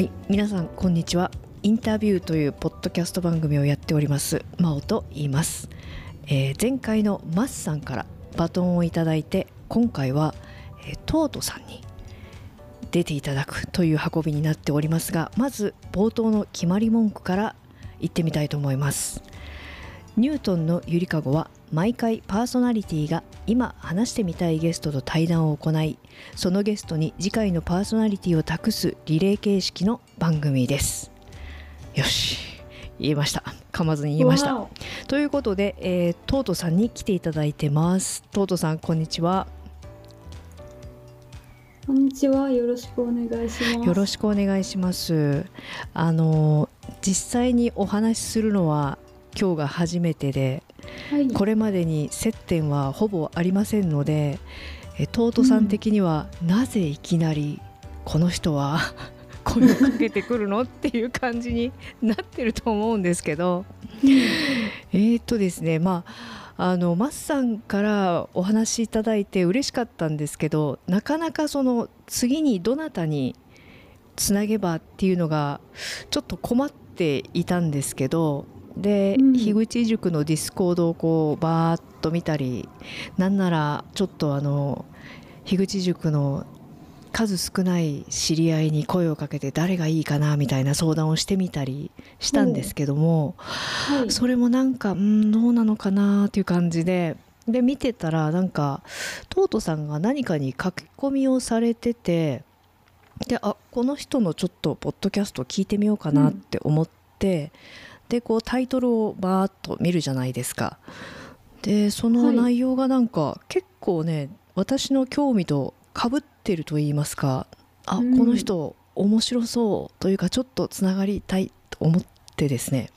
はい皆さんこんにちは。インタビューというポッドキャスト番組をやっております真央と言います、えー、前回のマスさんからバトンをいただいて今回は、えー、トートさんに出ていただくという運びになっておりますがまず冒頭の決まり文句から行ってみたいと思います。ニュートンのゆりかごは毎回パーソナリティが今話してみたいゲストと対談を行いそのゲストに次回のパーソナリティを託すリレー形式の番組です。よし。言えました。噛まずに言いました。ということで、えー、トートさんに来ていただいてます。トートさんこんにちは。こんにちは。よろしくお願いします。よろしくお願いします。あの実際にお話しするのは今日が初めてではい、これまでに接点はほぼありませんのでトートさん的には、なぜいきなりこの人は 声をかけてくるのっていう感じになってると思うんですけど。えっとですねまああのマスさんからお話しいただいて嬉しかったんですけどなかなかその次にどなたにつなげばっていうのがちょっと困っていたんですけどで、うん、樋口塾のディスコードをこうバーッと見たりなんならちょっとあの樋口塾の数少ない知り合いに声をかけて誰がいいかなみたいな相談をしてみたりしたんですけども、はい、それもなんかうんどうなのかなっていう感じでで見てたらなんかトートさんが何かに書き込みをされててであこの人のちょっとポッドキャスト聞いてみようかなって思って。うんでこうタイトルをバーッと見るじゃないですか。でその内容がなんか結構ね、私の興味とかぶってると言いますかあ、うん、この人面白そうというかちょっとつながりたいと思ってですね。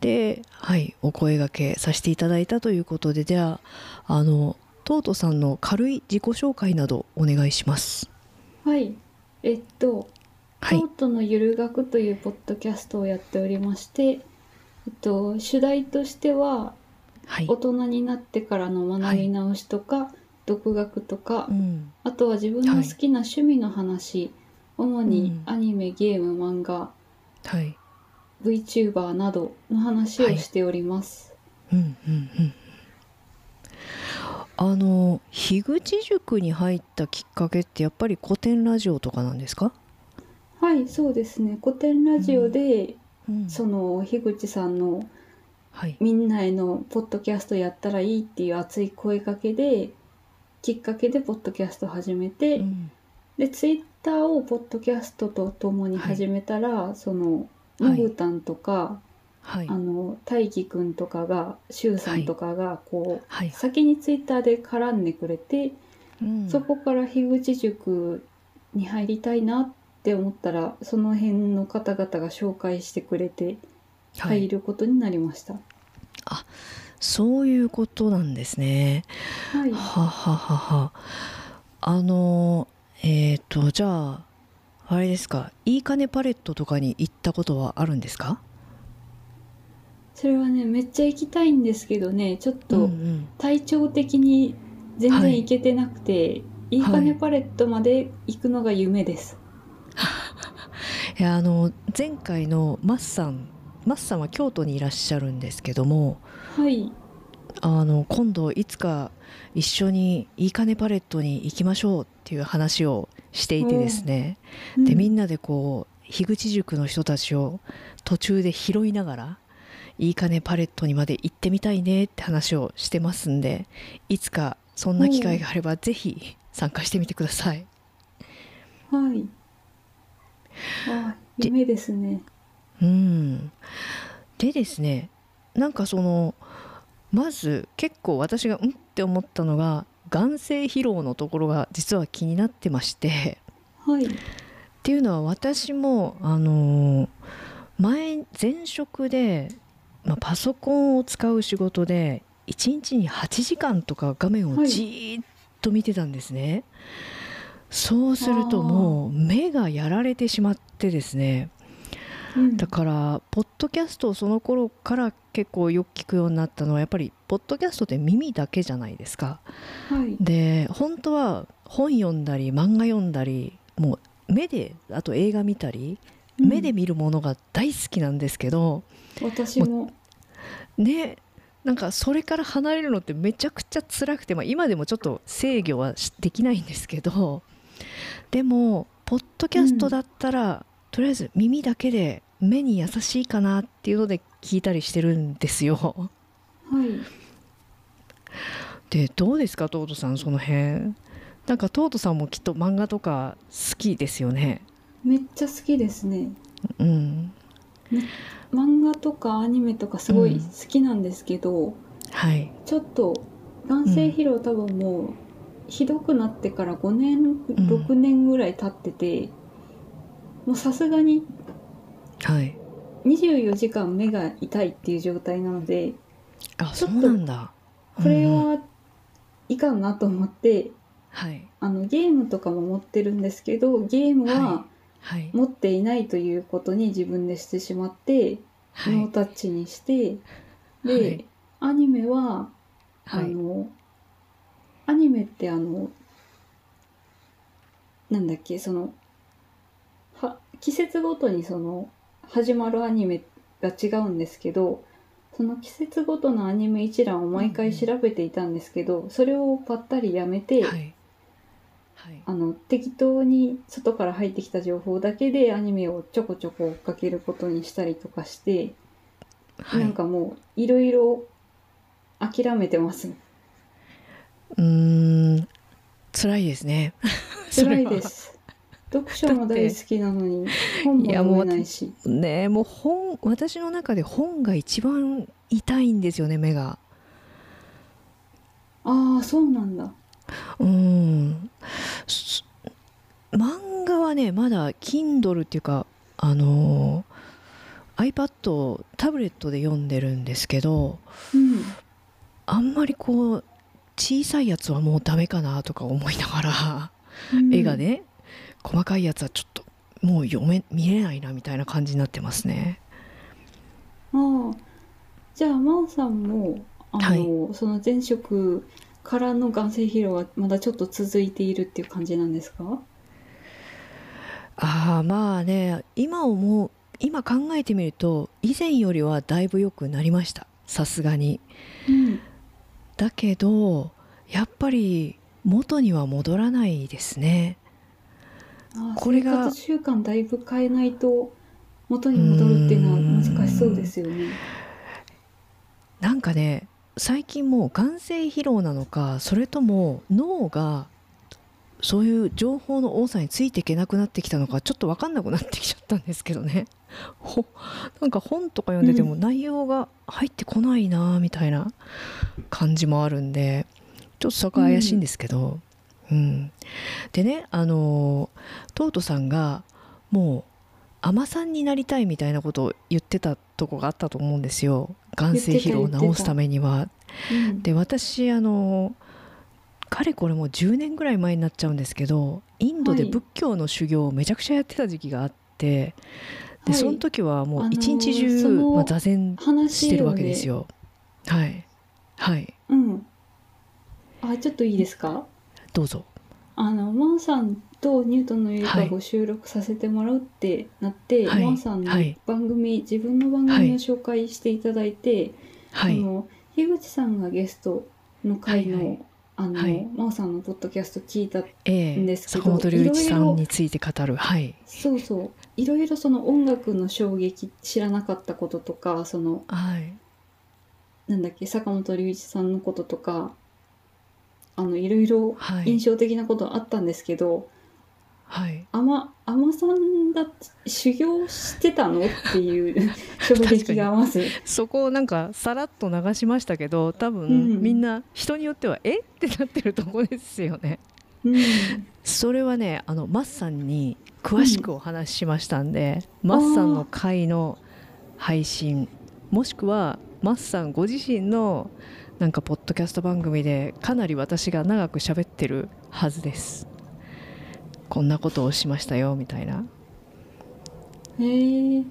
で、はい、お声がけさせていただいたということでじゃああのトートさんの軽い自己紹介などお願いします。はい。えっとはい、京都のゆる学というポッドキャストをやっておりまして、えっと、主題としては、はい、大人になってからの学び直しとか、はい、独学とか、うん、あとは自分の好きな趣味の話、主にアニメ、ゲーム、漫画、はい、VTuber などの話をしております。うんうんうん。あの樋口塾に入ったきっかけってやっぱり古典ラジオとかなんですか？はいそうですね。古典ラジオで、うん、その樋口さんの、はい、みんなへのポッドキャストやったらいいっていう熱い声かけできっかけでポッドキャスト始めて、うん、でツイッターをポッドキャストとともに始めたら、はい、そのムブタンとか、はい、あの大輝くんとかが柊さんとかがこう、はい、先にツイッターで絡んでくれて、うん、そこから樋口塾に入りたいなっって思ったらその辺の方々が紹介してくれて入ることになりました。はい、あそういうことなんですね。はい、はははは。あのえっ、ー、とじゃああれですか。いいかねパレットとかに行ったことはあるんですか？それはねめっちゃ行きたいんですけどねちょっと体調的に全然行けてなくて、はい、いいかねパレットまで行くのが夢です。いやあの前回のマッさんマッさんは京都にいらっしゃるんですけども、はい、あの今度いつか一緒にいいかねパレットに行きましょうっていう話をしていてですね、うん、でみんなでこう樋口塾の人たちを途中で拾いながらいいかねパレットにまで行ってみたいねって話をしてますんでいつかそんな機会があればぜひ参加してみてください。はいあ夢ですね。うん。でですねなんかそのまず結構私がうん？って思ったのが眼性疲労のところが実は気になってまして。はい。っていうのは私もあの前前職で、まあ、パソコンを使う仕事で1日に8時間とか画面をじーっと見てたんですね。はいそうするともう目がやられてしまってですね、うん、だからポッドキャストをその頃から結構よく聞くようになったのはやっぱりポッドキャストって耳だけじゃないですか。はい、で本当は本読んだり漫画読んだりもう目であと映画見たり、目で見るものが大好きなんですけど私も。ねなんかそれから離れるのってめちゃくちゃ辛くて、まあ、今でもちょっと制御はできないんですけどでもポッドキャストだったら、うん、とりあえず耳だけで目に優しいかなっていうので聞いたりしてるんですよ。はい、でどうですかトートさんその辺？なんかトートさんもきっと漫画とか好きですよね。めっちゃ好きですね。うん。漫画とかアニメとかすごい好きなんですけど、うん、はい。ちょっと男性疲労多分もうひどくなってから5年6年ぐらい経ってて、もうさすがにはい。24時間目が痛いっていう状態なのであそうなんだ。これはいかんなと思って、はい、あのゲームとかも持ってるんですけどゲームは持っていないということに自分でしてしまって、はい、ノータッチにしてで、はい、アニメは、あのアニメってあのなんだっけそのは季節ごとにその始まるアニメが違うんですけどその季節ごとのアニメ一覧を毎回調べていたんですけど、それをぱったりやめて、はい。はい、あの適当に外から入ってきた情報だけでアニメをちょこちょこ追っかけることにしたりとかして、はい、なんかもういろいろ諦めてます。うん辛いですね。辛いです。読書も大好きなのに本も読めないし。ねもう本私の中で本が一番痛いんですよね目が。ああそうなんだ。うん。漫画はねまだ Kindle っていうかあの iPad タブレットで読んでるんですけど、うん、あんまりこう小さいやつはもうダメかなとか思いながら、うん、絵がね細かいやつはちょっともう読め見れないなみたいな感じになってますね。ああ。じゃあ真央さんもあの、はい、その前職からの眼性疲労はまだちょっと続いているっていう感じなんですか？ああまあね今思う今考えてみると以前よりはだいぶ良くなりました。さすがに、うん、だけどやっぱり元には戻らないですね。これが生活習慣だいぶ変えないと元に戻るっていうのは難しそうですよね。なんかね最近もう眼性疲労なのかそれとも脳がそういう情報の多さについていけなくなってきたのかちょっと分かんなくなってきちゃったんですけどねほなんか本とか読んでても内容が入ってこないなみたいな感じもあるんでちょっとそこは怪しいんですけど、うん、でねあのトートさんがもう海女さんになりたいみたいなことを言ってたとこがあったと思うんですよ。眼性疲労を治すためには。うん、で私あのかれこれも10年ぐらい前になっちゃうんですけどインドで仏教の修行をめちゃくちゃやってた時期があって、はい、でその時はもう一日中、あのー、まあ、座禅してるわけですよ。はい。はい、うん、あちょっといいですか？どうぞ。あのマンさんとニュートンのゆりかご収録させてもらうってなって、はい、マンさんの番組、はい、自分の番組を紹介していただいて、はい、の樋口さんがゲストの回の、はいはい、あの、はい、真央さんのポッドキャスト聞いたんですけど、坂本龍一さんについて語る。はい。そうそういろいろその音楽の衝撃知らなかったこととかその、はい、なんだっけ坂本龍一さんのこととかあのいろいろ印象的なことあったんですけど、はい、あまあまさんが修行してたの？っていう 衝撃がまず。そこをなんかさらっと流しましたけど多分、うん、みんな人によってはえ？ってなってるとこですよね。うん、それはねあのマッさんに詳しくお話ししましたんで、うん、マッさんの回の配信もしくはマッさんご自身のなんかポッドキャスト番組でかなり私が長く喋ってるはずです。こんなことをしましたよみたいな。へえ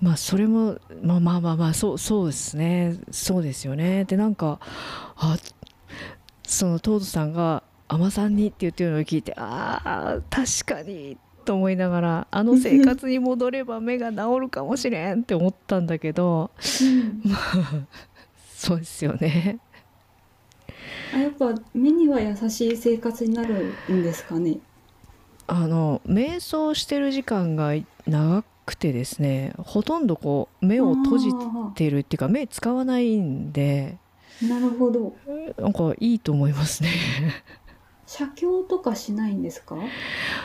まあそれもまあまあまあまあそうそうですね。そうですよね。でなんかあそのトードさんが「海女さんに」って言ってるのを聞いてああ確かにと思いながらあの生活に戻れば目が治るかもしれんって思ったんだけど、まあ そうですよね。あやっぱ目には優しい生活になるんですかね？あの瞑想してる時間が長くてですねほとんどこう目を閉じてるっていうか目使わないんで。なるほど。なんかいいと思いますね写経とかしないんですか？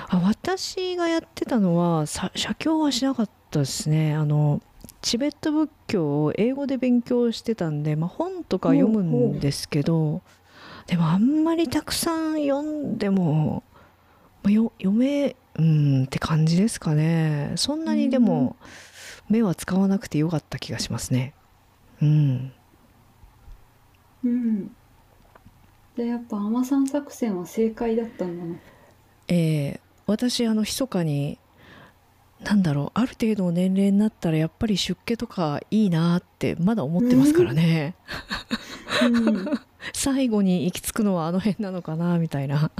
あ私がやってたのは写経はしなかったですね。あのチベット仏教を英語で勉強してたんで、まあ、本とか読むんですけどでもあんまりたくさん読んでも、まあ、よ読めうんって感じですかね。そんなにでも目は使わなくてよかった気がしますね。うん。うんでやっぱ海女さん作戦は正解だったんだな。えー、私あの密かになんだろうある程度の年齢になったらやっぱり出家とかいいなってまだ思ってますからね、うん、最後に行き着くのはあの辺なのかなみたいな。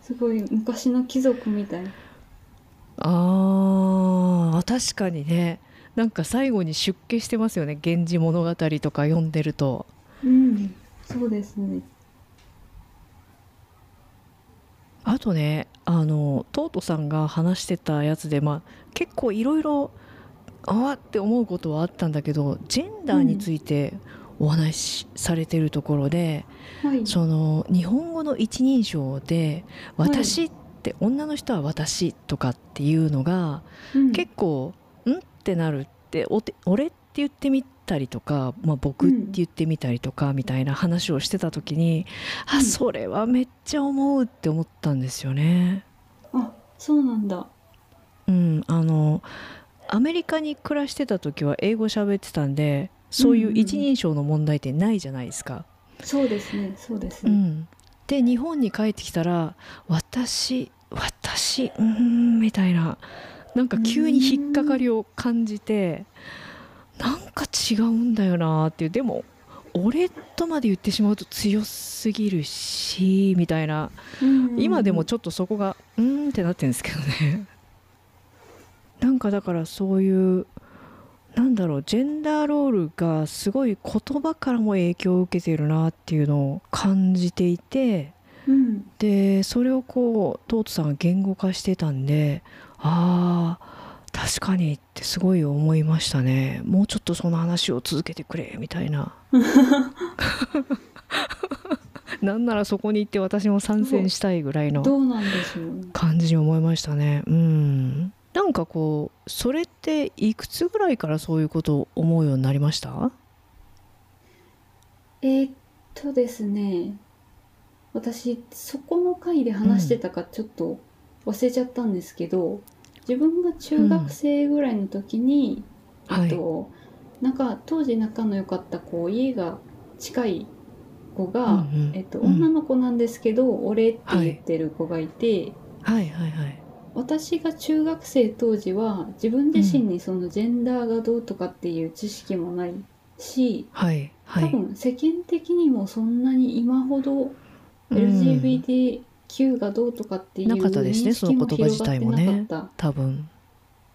すごい昔の貴族みたい。あ確かにね。なんか最後に出家してますよね「源氏物語」とか読んでると。うん。そうですねあとねあのトートさんが話してたやつで、まあ、結構いろいろあわって思うことはあったんだけどジェンダーについてお話しされてるところで、はい、その日本語の一人称で「私」って女の人は「私」とかっていうのが、結構「ん?」ってなるって「俺」って言ってみたりとか、まあ、僕って言ってみたりとかみたいな話をしてた時に、うん、あそれはめっちゃ思うって思ったんですよね。あそうなんだ。うんあのアメリカに暮らしてた時は英語喋ってたんでそういう一人称の問題ってないじゃないですか。うん、そうですねそうですね。うん、で日本に帰ってきたら「私私うん」みたいななんか急に引っかかりを感じて。なんか違うんだよなっていう。でも俺とまで言ってしまうと強すぎるしみたいな、今でもちょっとそこがうんってなってるんですけどね。なんかだからそういうなんだろうジェンダーロールがすごい言葉からも影響を受けているなっていうのを感じていて、うん、でそれをこうトートさんが言語化してたんでああ確かにってすごい思いましたね。もうちょっとその話を続けてくれみたいな。なんならそこに行って私も参戦したいぐらいの感じに思いましたね。うん。なんかこうそれっていくつぐらいからそういうことを思うようになりました？えー、っとですね。私そこの回で話してたかちょっと忘れちゃったんですけど、自分が中学生ぐらいの時に、うん、えっと、はい、なんか当時仲の良かった子家が近い子が、うんうん、えっと、女の子なんですけど「俺」って言ってる子がいて、はい、はいはい。はい私が中学生当時は自分自身にそのジェンダーがどうとかっていう知識もないし、はいはい、多分世間的にもそんなに今ほど LGBT、Q がどうとかっていう認識も広がってなかった、ね、多分、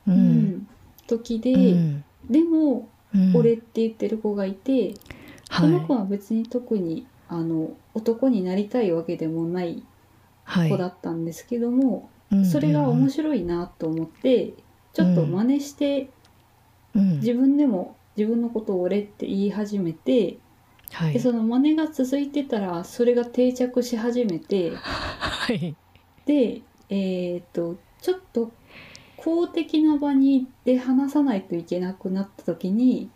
うん、うん、時で、うん、でも、うん、俺って言ってる子がいて、その子は別に特にあの男になりたいわけでもない子だったんですけども、はい、それが面白いなと思って、ちょっと真似して、自分でも自分のことを俺って言い始めてはい、でその真似が続いてたらそれが定着し始めて、はい、でえっ、とちょっと公的な場にで話さないといけなくなった時に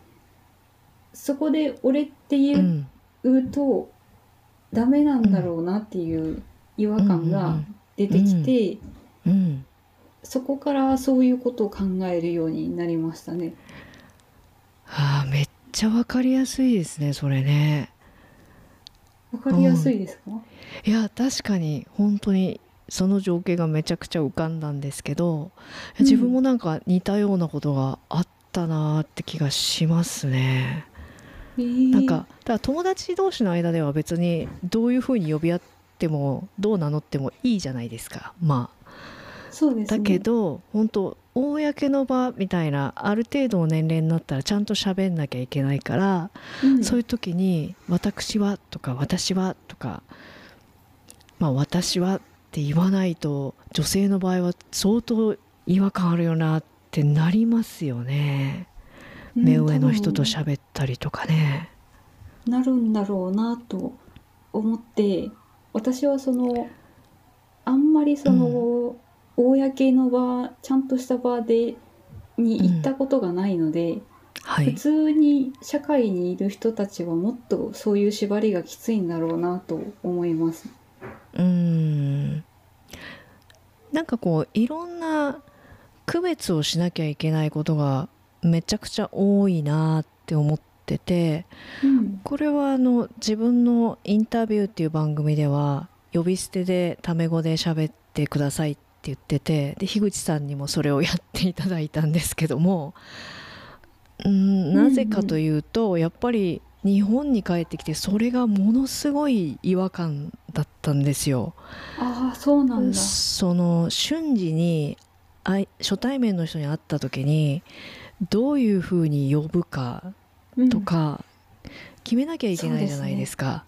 そこで「俺」って言うと、ダメなんだろうなっていう違和感が出てきて、そこからそういうことを考えるようになりましたね。あめっちゃわかりやすいですねそれね。わかりやすいですか、うん、いや確かに本当にその情景がめちゃくちゃ浮かんだんですけど、自分もなんか似たようなことがあったなって気がしますね。えー、なんかだから友達同士の間では別にどういうふうに呼び合っってもどう名乗ってもいいじゃないですか。まあそうです、ね、だけど本当公の場みたいなある程度の年齢になったらちゃんと喋んなきゃいけないから、うん、そういう時に「私は」とか「私は」とか「まあ私は」って言わないと女性の場合は相当違和感あるよなってなりますよね。目上の人と喋ったりとかね。なるんだろうなと思って私はそのあんまりその、うん、公の場ちゃんとした場でに行ったことがないので、うん。はい、普通に社会にいる人たちはもっとそういう縛りがきついんだろうなと思います。うん。なんかこういろんな区別をしなきゃいけないことがめちゃくちゃ多いなって思ってて、うん、これはあの自分のインタビューっていう番組では呼び捨てでタメ語で喋ってくださいって言っててで樋口さんにもそれをやっていただいたんですけどもんなぜかというと、うんうん、やっぱり日本に帰ってきてそれがものすごい違和感だったんですよ。ああそうなんだその瞬時に初対面の人に会った時にどういうふうに呼ぶかとか決めなきゃいけないじゃないですか。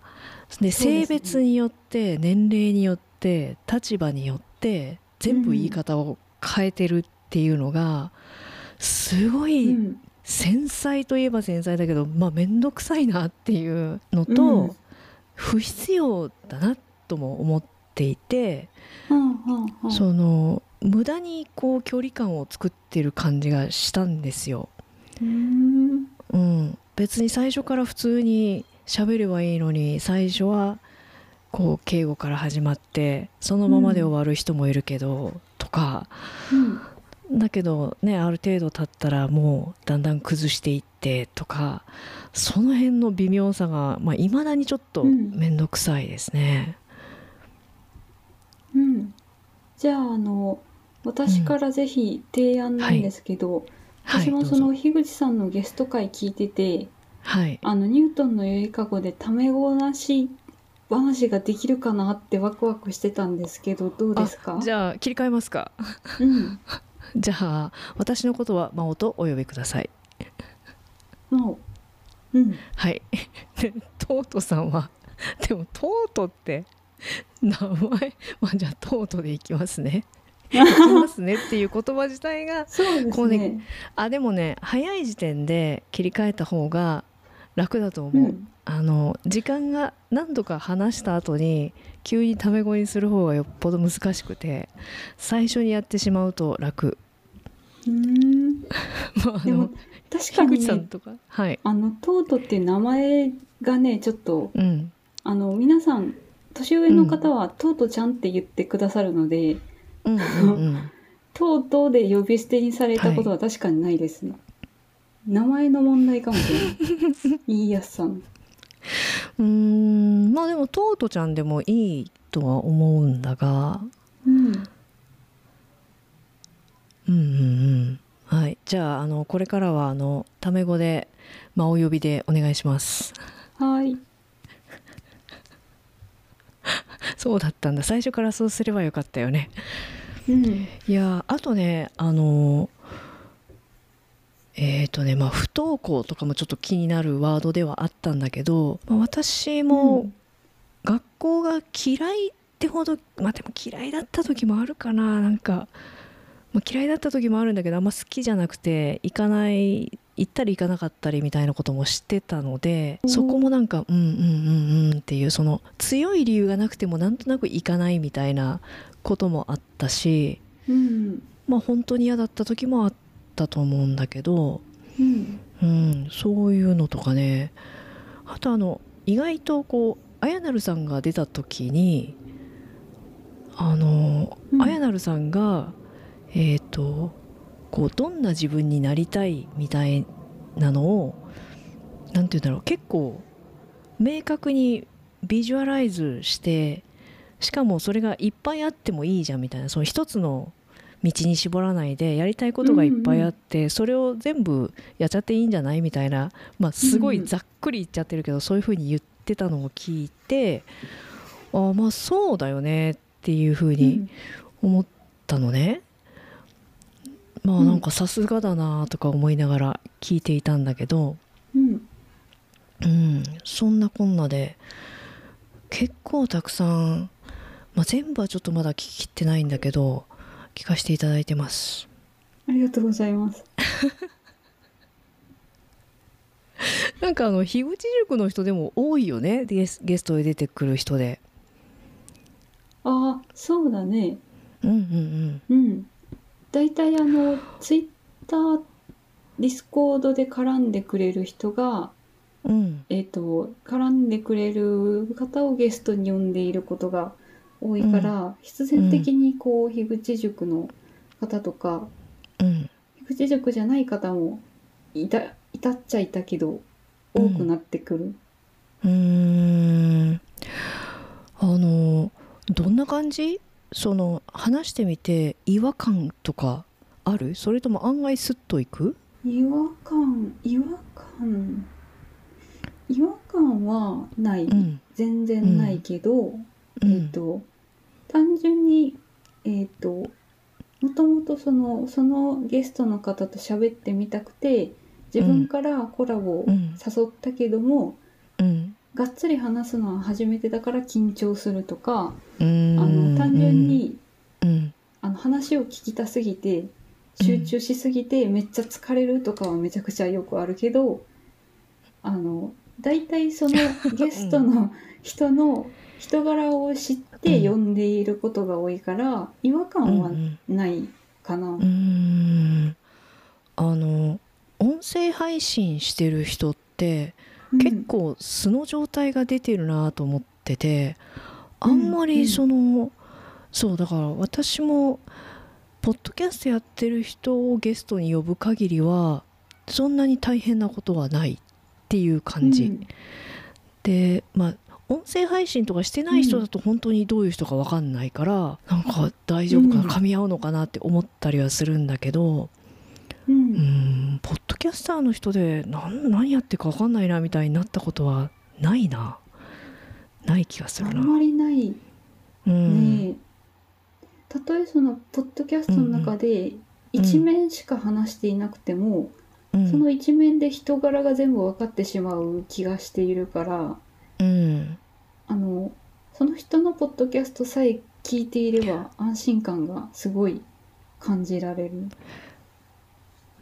で、ね、性別によって年齢によって立場によって全部言い方を変えてるっていうのがすごい繊細といえば繊細だけどまあ面倒くさいなっていうのと、不必要だなとも思っていて、その無駄にこう距離感を作ってる感じがしたんですよ。うん、うん、別に最初から普通に喋ればいいのに最初はこう敬語から始まってそのままで終わる人もいるけど、うん、とか、うん、だけどねある程度経ったらもうだんだん崩していってとか。その辺の微妙さがいまあ、未だにちょっと面倒くさいですね。うん、じゃああの私からぜひ提案なんですけど、はい、私もその樋口さんのゲスト会聞いてて、はい、あのニュートンのゆいかごでタメ語なし話ができるかなってワクワクしてたんですけどどうですか？じゃあ切り替えますか、うん、じゃあ私のことは真央とお呼びください。真央うん。はい。トートさんは でもトートって名前まあじゃあトートでいきますね。行きますねっていう言葉自体がこうね、ね、あでもね早い時点で切り替えた方が楽だと思う、うん、あの時間が何度か話した後に急にタメ語にする方がよっぽど難しくて最初にやってしまうと楽。うん。まあ、でも確かに、ね、はい、あのトートっていう名前がねちょっと、うん、あの皆さん年上の方は、トートちゃんって言ってくださるので、うんうんうん、とうとうで呼び捨てにされたことは確かにないですね、はい、名前の問題かもしれない。言いやすさの うんまあでもトートちゃんでもいいとは思うんだが、うん、うんうんうん。はい。じゃああのこれからはあのタメ語で、まあ、お呼びでお願いします。はい。そうだったんだ。最初からそうすればよかったよね。うん、いやあとねあのえっ、ー、とねまあ不登校とかもちょっと気になるワードではあったんだけど、まあ、私も学校が嫌いってほどまあでも嫌いだった時もあるかな。なんか、まあ、嫌いだった時もあるんだけどあんま好きじゃなくて行かない行ったり行かなかったりみたいなことも知ってたので、そこもなんかうんうんうんうんっていうその強い理由がなくてもなんとなく行かないみたいなこともあったし、うん、まあ本当に嫌だった時もあったと思うんだけど、うん、うん、そういうのとかね。あとあの意外とこうあやなるさんが出た時にあの、うん、あやなるさんがえっ、ー、とこうどんな自分になりたいみたいなのを何て言うんだろう結構明確にビジュアライズしてしかもそれがいっぱいあってもいいじゃんみたいなその一つの道に絞らないでやりたいことがいっぱいあって、うんうん、それを全部やっちゃっていいんじゃないみたいな、まあ、すごいざっくり言っちゃってるけど、うんうん、そういうふうに言ってたのを聞いてあまあそうだよねっていうふうに思ったのね、うん、まあなんかさすがだなとか思いながら聞いていたんだけど、うん、うん、そんなこんなで結構たくさん、まあ、全部はちょっとまだ聞ききってないんだけど聞かせていただいてます。ありがとうございます。なんかあの樋口塾の人でも多いよね。ゲスゲストで出てくる人で。ああそうだね。うんうんうん。うん。大体あのツイッターディスコードで絡んでくれる人が、うん、えっ、ー、と絡んでくれる方をゲストに呼んでいることが多いから、うん、必然的にこう樋口塾の方とか、うん、樋口塾じゃない方もいたいたっちゃいたけど多くなってくる。うん。あのどんな感じ？その話してみて違和感とかある？それとも案外スッといく？違和感違和感。違和感はない、うん、全然ないけど、うん、えっ、ー、と単純にえっ、ー、ともともとそのそのゲストの方と喋ってみたくて自分からコラボを誘ったけども、うん、がっつり話すのは初めてだから緊張するとか、あの単純に、あの話を聞きたすぎて集中しすぎてめっちゃ疲れるとかはめちゃくちゃよくあるけどあの大体その ゲストの人の人柄を知って呼んでいることが多いから違和感はないかな。あの音声配信してる人って、結構素の状態が出てるなと思っててあんまりその、うんうん、そうだから私もポッドキャストやってる人をゲストに呼ぶ限りはそんなに大変なことはないっていう感じ、うん、でまあ音声配信とかしてない人だと本当にどういう人か分かんないから、うん、なんか大丈夫かな、噛み合うのかなって思ったりはするんだけど、うん、ポッドキャスターの人で何何やってるか分かんないなみたいになったことはないな。ない気がするな。あんまりない、うん、ねたとえそのポッドキャストの中で一面しか話していなくても、うん、その一面で人柄が全部分かってしまう気がしているから、うん、あのその人のポッドキャストさえ聞いていれば安心感がすごい感じられる。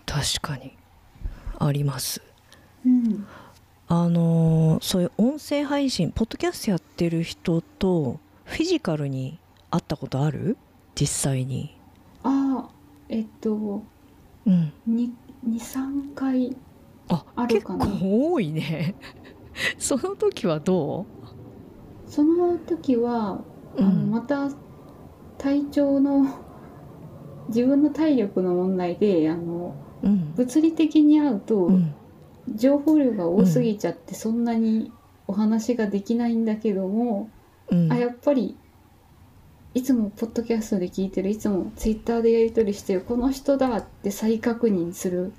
確かに。あります。うん、あのそういう音声配信ポッドキャストやってる人とフィジカルに会ったことある？実際に。ああえっと、うん、23回ああるかな。結構多いね その時はどう？その時は、うん、あのまた体調の 自分の体力の問題であのうん、物理的に会うと、情報量が多すぎちゃってそんなにお話ができないんだけども、うん、あやっぱりいつもポッドキャストで聞いてるいつもツイッターでやり取りしてるこの人だって再確認する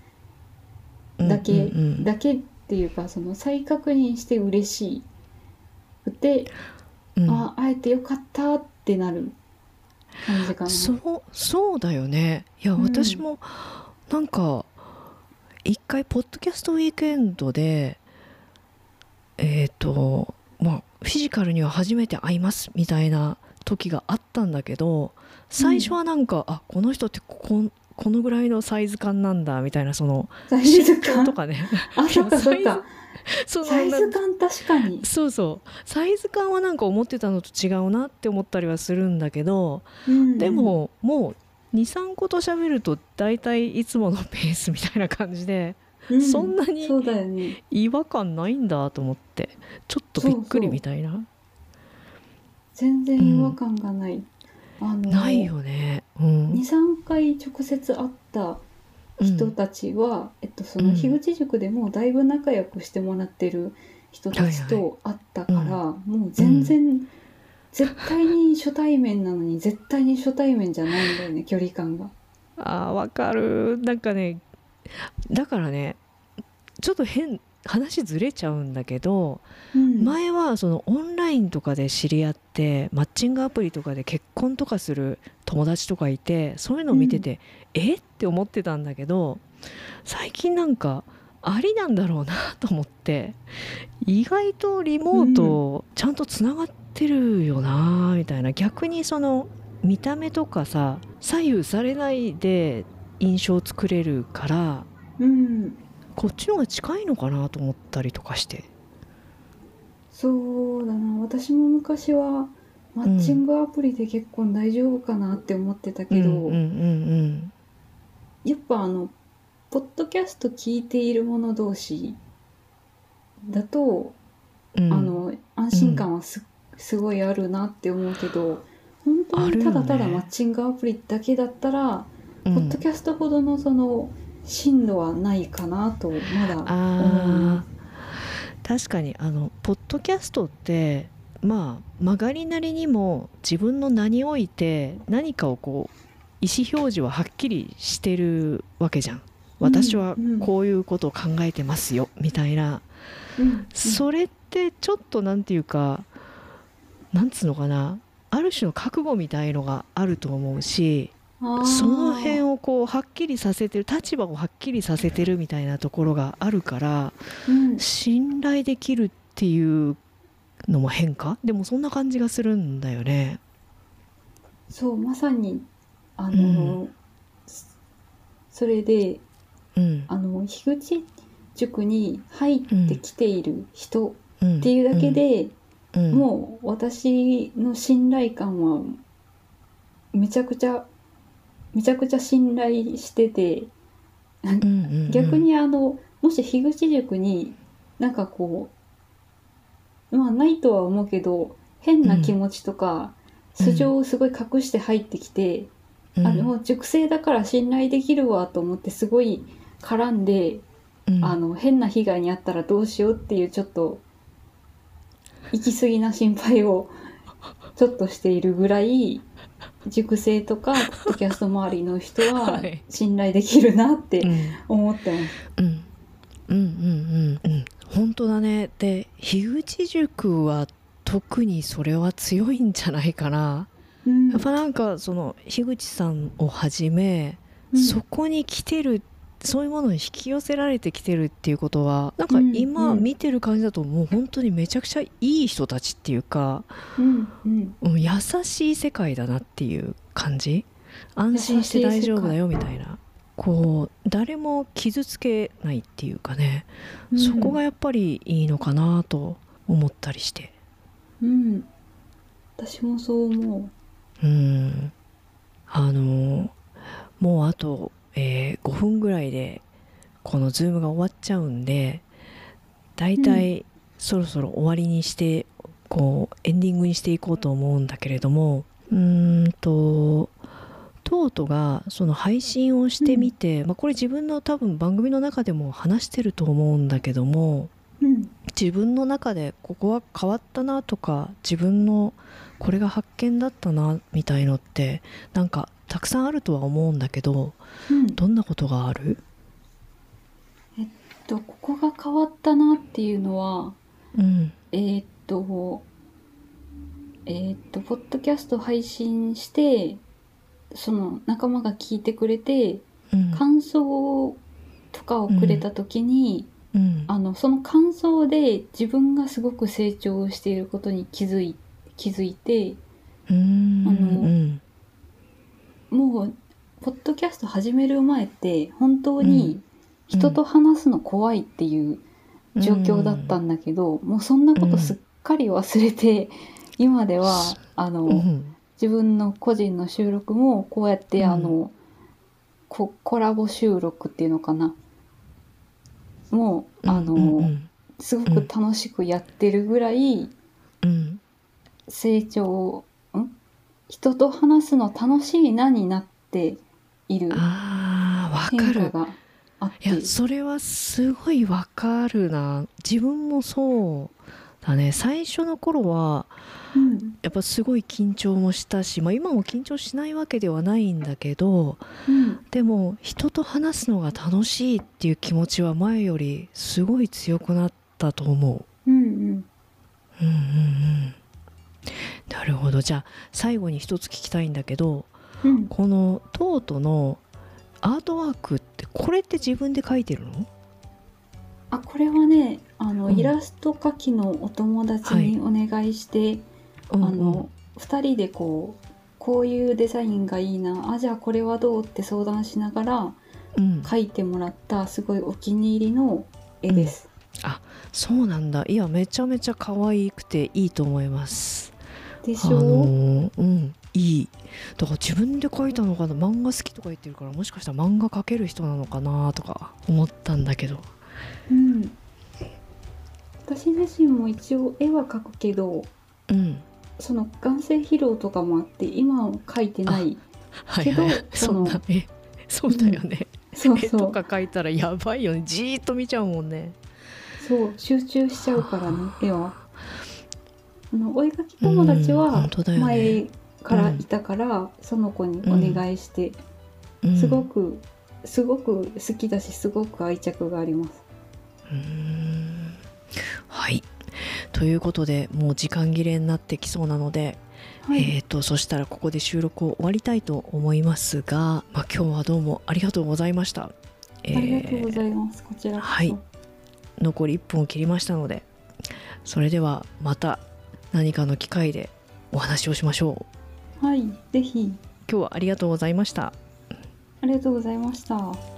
だけ、うんうんうん、だけっていうかその再確認して嬉しくて、うん、あ会えてよかったってなる感じかな。そうそうだよね。いや、私もなんか一回ポッドキャストウィークエンドでえっ、ー、とまあフィジカルには初めて会いますみたいな時があったんだけど最初はなんか、うん、あこの人ってここのぐらいのサイズ感なんだみたいなその身長とかね。あそっかそっか。そサイズ感確かに。そうそう。サイズ感はなんか思ってたのと違うなって思ったりはするんだけど、うん。うん、でももう23個と喋ると大体いつものペースみたいな感じで、うん、そんなに違和感ないんだと思ってちょっとびっくりみたいな。全然違和感がない、うん、あのないよね、うん、23回直接会った人たちは、うん、えっと、その樋口塾でもだいぶ仲良くしてもらってる人たちと会ったから、はいはい、もう全然絶対に初対面なのに絶対に初対面じゃないんだよね 距離感が。あわかる。なんかねだからねちょっと変話ずれちゃうんだけど、うん、前はそのオンラインとかで知り合ってマッチングアプリとかで結婚とかする友達とかいてそういうのを見てて、うん、え？って思ってたんだけど最近なんかありなんだろうなと思って意外とリモートちゃんとつながってるよなみたいな、逆にその見た目とかさ左右されないで印象を作れるから、うん、こっちの方が近いのかなと思ったりとかして。そうだな。私も昔はマッチングアプリで結婚大丈夫かなって思ってたけど、やっぱあのポッドキャスト聞いている者同士だと、うん、あの安心感はす,、すごいあるなって思うけど本当にただただマッチングアプリだけだったら、ね、ポッドキャストほどのその進路はないかなとまだ思確かにあのポッドキャストってまあ曲がりなりにも自分の名において何かをこう意思表示ははっきりしてるわけじゃん。私はこういうことを考えてますよ、みたいな、それってちょっと何て言うかなんつうのかな。ある種の覚悟みたいのがあると思うしその辺をこうはっきりさせてる立場をはっきりさせてるみたいなところがあるから、うん、信頼できるっていうのも変化？でもそんな感じがするんだよね。そうまさにあの、うん、それで、うん、あの樋口塾に入ってきている人っていうだけで、もう私の信頼感はめちゃくちゃめちゃくちゃ信頼してて、逆にあのもし樋口塾になんかこうまあないとは思うけど変な気持ちとか、うん、素性をすごい隠して入ってきて、うん、あの塾生だから信頼できるわと思ってすごい絡んで、うん、あの変な被害に遭ったらどうしようっていうちょっと行き過ぎな心配をちょっとしているぐらい塾生とかポッドキャスト周りの人は信頼できるなって思ってます。うん、うん、うん。うん。うん。本当だね。で樋口塾は特にそれは強いんじゃないかな、うん、やっぱなんかその樋口さんをはじめ、うん、そこに来てるそういうものに引き寄せられてきてるっていうことはなんか今見てる感じだともう本当にめちゃくちゃいい人たちっていうか、うんうん、優しい世界だなっていう感じ？安心して大丈夫だよみたいな。こう誰も傷つけないっていうかね、うん、そこがやっぱりいいのかなと思ったりして。うん。私もそう思う。うん。あのもうあとえー、5分ぐらいでこのズームが終わっちゃうんでだいたいそろそろ終わりにしてこうエンディングにしていこうと思うんだけれどもうーんとトートがその配信をしてみて、うん、まあ、これ自分の多分番組の中でも話してると思うんだけども、うん、自分の中でここは変わったなとか自分のこれが発見だったなみたいのってなんかたくさんあるとは思うんだけど、うん、どんなことがある？えっとここが変わったなっていうのは、うん、えー、っとえー、っとポッドキャスト配信してその仲間が聞いてくれて、うん、感想とかをくれた時に、うん、あのその感想で自分がすごく成長していることに気づい気づいて、あの、もうポッドキャスト始める前って本当に人と話すの怖いっていう状況だったんだけど、うん、もうそんなことすっかり忘れて、うん、今ではあの、うん、自分の個人の収録もこうやって、あのココラボ収録っていうのかな。もうあの、すごく楽しくやってるぐらい成長人と話すの楽しいなになっているあ変化があって。いやそれはすごいわかるな。自分もそうだね。最初の頃は、うん、やっぱすごい緊張もしたし、まあ、今も緊張しないわけではないんだけど、うん、でも人と話すのが楽しいっていう気持ちは前よりすごい強くなったと思う。うんうん、うんうんうんなるほど。じゃあ最後に一つ聞きたいんだけど、うん、このトートのアートワークってこれって自分で描いてるの？あこれはねあの、うん、イラスト描きのお友達にお願いして、はい、あの、うん。うん、2人でこうこういうデザインがいいなあじゃあこれはどうって相談しながら描いてもらったすごいお気に入りの絵です。うん、あそうなんだ。いやめちゃめちゃ可愛くていいと思います。でしょ？う、あのー、うん。いい。だから自分で描いたのかな？漫画好きとか言ってるからもしかしたら漫画描ける人なのかなとか思ったんだけど。うん。私自身も一応絵は描くけど、うん、その眼性疲労とかもあって今は描いてないけど、はいはい、そのそうだよね、うん、そうそう。絵とか描いたらやばいよね。じーっと見ちゃうもんね。そう集中しちゃうからね絵はあのお絵描き友達は前からいたから、うん、その子にお願いして、うん、すごくすごく好きだしすごく愛着があります。はい。ということでもう時間切れになってきそうなので、はい、えーと、そしたらここで収録を終わりたいと思いますが、まあ、今日はどうもありがとうございました。ありがとうございます。こちらはい。残り1分を切りましたのでそれではまた何かの機会でお話をしましょう。はい、ぜひ。今日はありがとうございました。ありがとうございました。